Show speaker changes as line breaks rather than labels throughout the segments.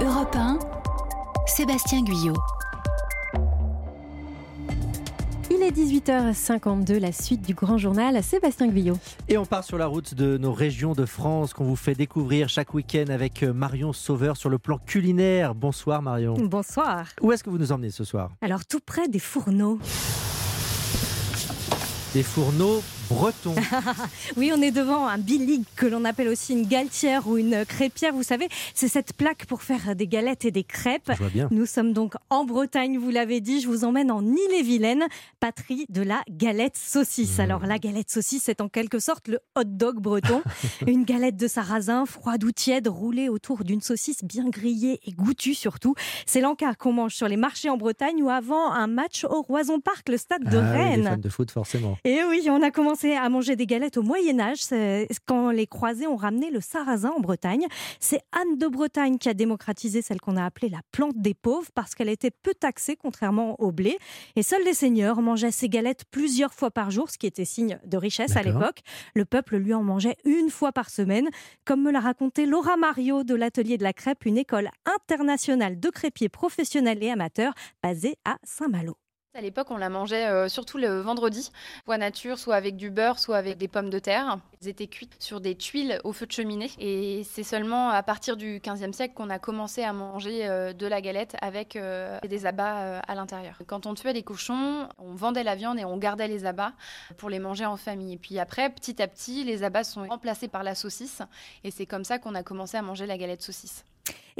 Europe 1, Sébastien Guyot.
Il est 18h52, la suite du grand journal. Sébastien Guyot.
Et on part sur la route de nos régions de France qu'on vous fait découvrir chaque week-end avec Marion Sauveur sur le plan culinaire. Bonsoir Marion.
Bonsoir.
Où est-ce que vous nous emmenez ce soir?
Alors tout près des fourneaux.
Des fourneaux breton.
oui, on est devant un billig que l'on appelle aussi une galetière ou une crêpière. Vous savez, c'est cette plaque pour faire des galettes et des crêpes.
Je vois bien.
Nous sommes donc en Bretagne, vous l'avez dit. Je vous emmène en Ille-et-Vilaine, patrie de la galette saucisse. Mmh. Alors, la galette saucisse, c'est en quelque sorte le hot dog breton. une galette de sarrasin, froide ou tiède, roulée autour d'une saucisse bien grillée et goûtue surtout. C'est l'encart qu'on mange sur les marchés en Bretagne ou avant un match au Roison Park, le stade de
ah,
Rennes.
Oui, les fans de foot, forcément.
Et oui, on a commencé à manger des galettes au Moyen Âge, quand les croisés ont ramené le sarrasin en Bretagne. C'est Anne de Bretagne qui a démocratisé celle qu'on a appelée la plante des pauvres parce qu'elle était peu taxée contrairement au blé. Et seuls les seigneurs mangeaient ces galettes plusieurs fois par jour, ce qui était signe de richesse à l'époque. Le peuple lui en mangeait une fois par semaine, comme me l'a raconté Laura Mario de l'Atelier de la Crêpe, une école internationale de crêpiers professionnels et amateurs basée à Saint-Malo.
À l'époque, on la mangeait euh, surtout le vendredi, soit nature, soit avec du beurre, soit avec des pommes de terre. Ils étaient cuits sur des tuiles au feu de cheminée. Et c'est seulement à partir du 15e siècle qu'on a commencé à manger euh, de la galette avec euh, des abats à l'intérieur. Quand on tuait les cochons, on vendait la viande et on gardait les abats pour les manger en famille. Et puis après, petit à petit, les abats sont remplacés par la saucisse. Et c'est comme ça qu'on a commencé à manger la galette saucisse.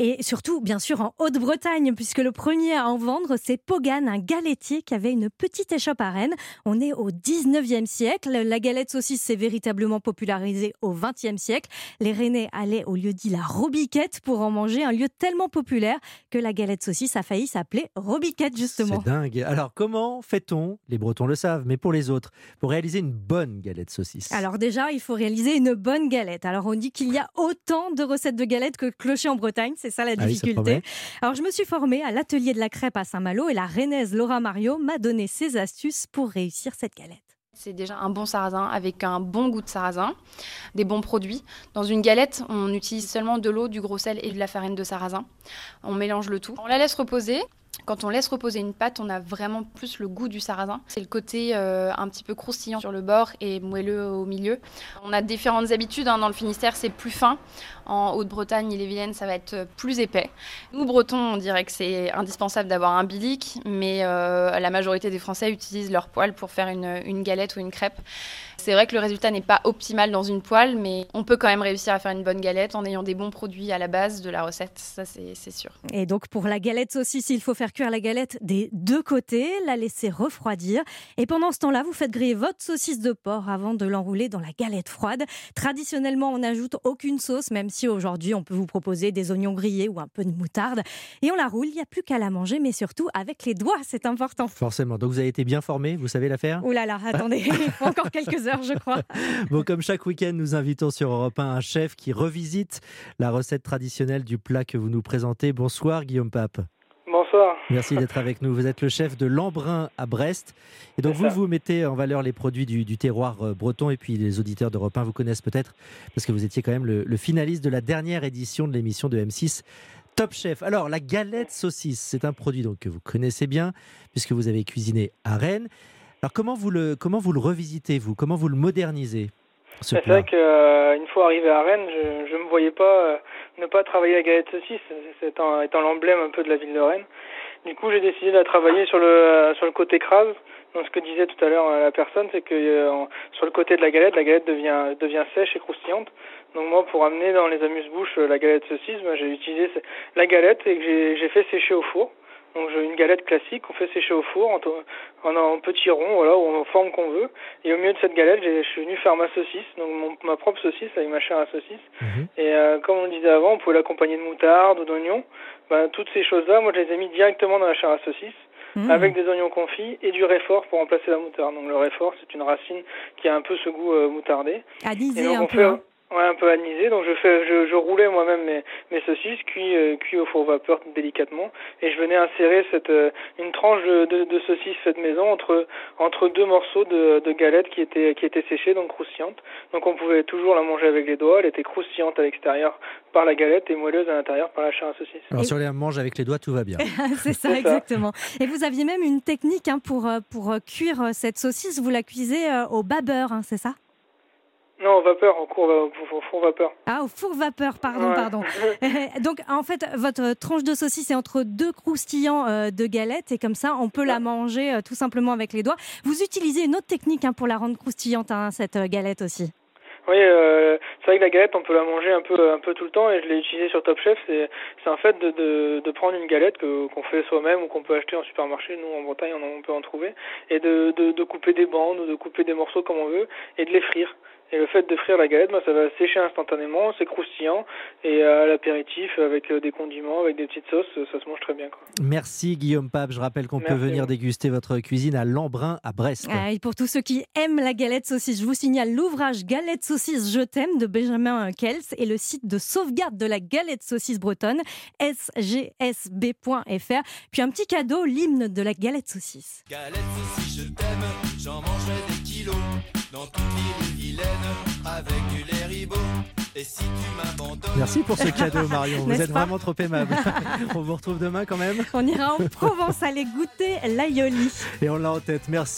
Et surtout, bien sûr, en Haute-Bretagne, puisque le premier à en vendre, c'est Pogan, un galetier qui avait une petite échoppe à Rennes. On est au 19e siècle. La galette saucisse s'est véritablement popularisée au 20e siècle. Les Rennais allaient au lieu dit la Robiquette pour en manger, un lieu tellement populaire que la galette saucisse a failli s'appeler Robiquette, justement.
C'est dingue. Alors, comment fait-on? Les Bretons le savent, mais pour les autres, pour réaliser une bonne galette saucisse
Alors, déjà, il faut réaliser une bonne galette. Alors, on dit qu'il y a autant de recettes de galettes que clochers en Bretagne c'est ça la
ah
difficulté. Alors je me suis formée à l'atelier de la crêpe à Saint-Malo et la rennaise Laura Mario m'a donné ses astuces pour réussir cette galette.
C'est déjà un bon sarrasin avec un bon goût de sarrasin, des bons produits. Dans une galette, on utilise seulement de l'eau, du gros sel et de la farine de sarrasin. On mélange le tout. On la laisse reposer. Quand on laisse reposer une pâte, on a vraiment plus le goût du sarrasin. C'est le côté euh, un petit peu croustillant sur le bord et moelleux au milieu. On a différentes habitudes. Hein. Dans le Finistère, c'est plus fin. En Haute-Bretagne, et vilaine ça va être plus épais. Nous, Bretons, on dirait que c'est indispensable d'avoir un bilic, mais euh, la majorité des Français utilisent leur poêle pour faire une galette ou une crêpe. C'est vrai que le résultat n'est pas optimal dans une poêle, mais on peut quand même réussir à faire une bonne galette en ayant des bons produits à la base de la recette, ça c'est sûr.
Et donc pour la galette saucisse, il faut faire cuire la galette des deux côtés, la laisser refroidir. Et pendant ce temps-là, vous faites griller votre saucisse de porc avant de l'enrouler dans la galette froide. Traditionnellement, on n'ajoute aucune sauce, même si aujourd'hui on peut vous proposer des oignons grillés ou un peu de moutarde. Et on la roule, il n'y a plus qu'à la manger, mais surtout avec les doigts, c'est important.
Forcément. Donc vous avez été bien formé, vous savez la faire?
Ouh là là, attendez, il faut encore quelques heures je crois.
bon, comme chaque week-end, nous invitons sur Europe 1 un chef qui revisite la recette traditionnelle du plat que vous nous présentez. Bonsoir Guillaume Pape.
Bonsoir.
Merci d'être avec nous. Vous êtes le chef de l'Embrun à Brest. Et donc, vous, vous mettez en valeur les produits du, terroir euh, breton. Et puis, les auditeurs d'Europe 1 vous connaissent peut-être parce que vous étiez quand même le, le finaliste de la dernière édition de l'émission de M6 Top Chef. Alors, la galette saucisse, c'est un produit donc, que vous connaissez bien puisque vous avez cuisiné à Rennes. Alors comment vous le, comment vous le revisitez, vous? Comment vous le modernisez
C'est vrai qu'une euh, fois arrivé à Rennes, je ne me voyais pas euh, ne pas travailler à galette saucisse, étant, étant l'emblème un peu de la ville de Rennes. Du coup, j'ai décidé de travailler sur le, sur le côté crase. Donc, ce que disait tout à l'heure euh, la personne, c'est que sur le côté de la galette, la galette devient, devient sèche et croustillante. Donc moi, pour amener dans les amuse-bouches la galette saucisse, ben, j'ai utilisé la galette et que j'ai fait sécher au four. Donc j'ai une galette classique qu'on fait sécher au four en, en, en petits ronds, voilà, ou en forme qu'on veut. Et au milieu de cette galette, je suis venu faire ma saucisse, donc mon, ma propre saucisse avec ma chair à saucisse. Mhm. Et euh, comme on le disait avant, on pouvait l'accompagner de moutarde ou d'oignons. Ben, toutes ces choses-là, moi je les ai mis directement dans la chair à saucisse. Mhm. avec des oignons confits et du réfort pour remplacer la moutarde. Donc le réfort, c'est une racine qui a un peu ce goût euh, moutardé.
Anisé un peu. Hein.
Ouais, un peu anisé. Donc je fais, je, je roulais moi-même mes, mes saucisses cuits, euh, cuits au four vapeur délicatement, et je venais insérer cette euh, une tranche de, de, de saucisse faite maison entre entre deux morceaux de, de galettes qui étaient qui étaient séchées donc croustillantes. Donc on pouvait toujours la manger avec les doigts. Elle était croustillante à l'extérieur par la galette et moelleuse à l'intérieur par la chair à saucisse.
Alors si on les mange avec les doigts, tout va bien.
c'est ça, exactement. Et vous aviez même une technique hein, pour pour cuire cette saucisse. Vous la cuisez au bas beurre, hein, c'est ça?
Non, au vapeur, au, cours, au four vapeur.
Ah, au four vapeur, pardon, pardon. Donc, en fait, votre tranche de saucisse est entre deux croustillants euh, de galettes et comme ça, on peut la manger euh, tout simplement avec les doigts. Vous utilisez une autre technique hein, pour la rendre croustillante, hein, cette euh, galette aussi.
Oui, euh, c'est vrai que la galette, on peut la manger un peu, un peu tout le temps, et je l'ai utilisé sur Top Chef. C'est, c'est en fait de, de, de prendre une galette que, qu'on fait soi-même ou qu'on peut acheter en supermarché. Nous, en Bretagne, on, on peut en trouver, et de, de, de couper des bandes ou de couper des morceaux comme on veut, et de les frire. Et le fait de frire la galette, bah, ça va sécher instantanément, c'est croustillant. Et à l'apéritif, avec des condiments, avec des petites sauces, ça se mange très bien. Quoi.
Merci Guillaume Pape. Je rappelle qu'on peut venir déguster votre cuisine à Lembrun, à Brest.
Ah, et pour tous ceux qui aiment la galette saucisse, je vous signale l'ouvrage Galette saucisse Je t'aime de Benjamin Kels et le site de sauvegarde de la galette saucisse bretonne, sgsb.fr. Puis un petit cadeau, l'hymne de la galette saucisse. Galette saucisse, je t'aime, j'en mangerai des kilos dans toutes les avec ribots. Et si tu Merci pour ce cadeau, Marion. Vous êtes vraiment trop aimable. on vous retrouve demain quand même. On ira en Provence aller goûter l'aioli. Et on l'a en tête. Merci.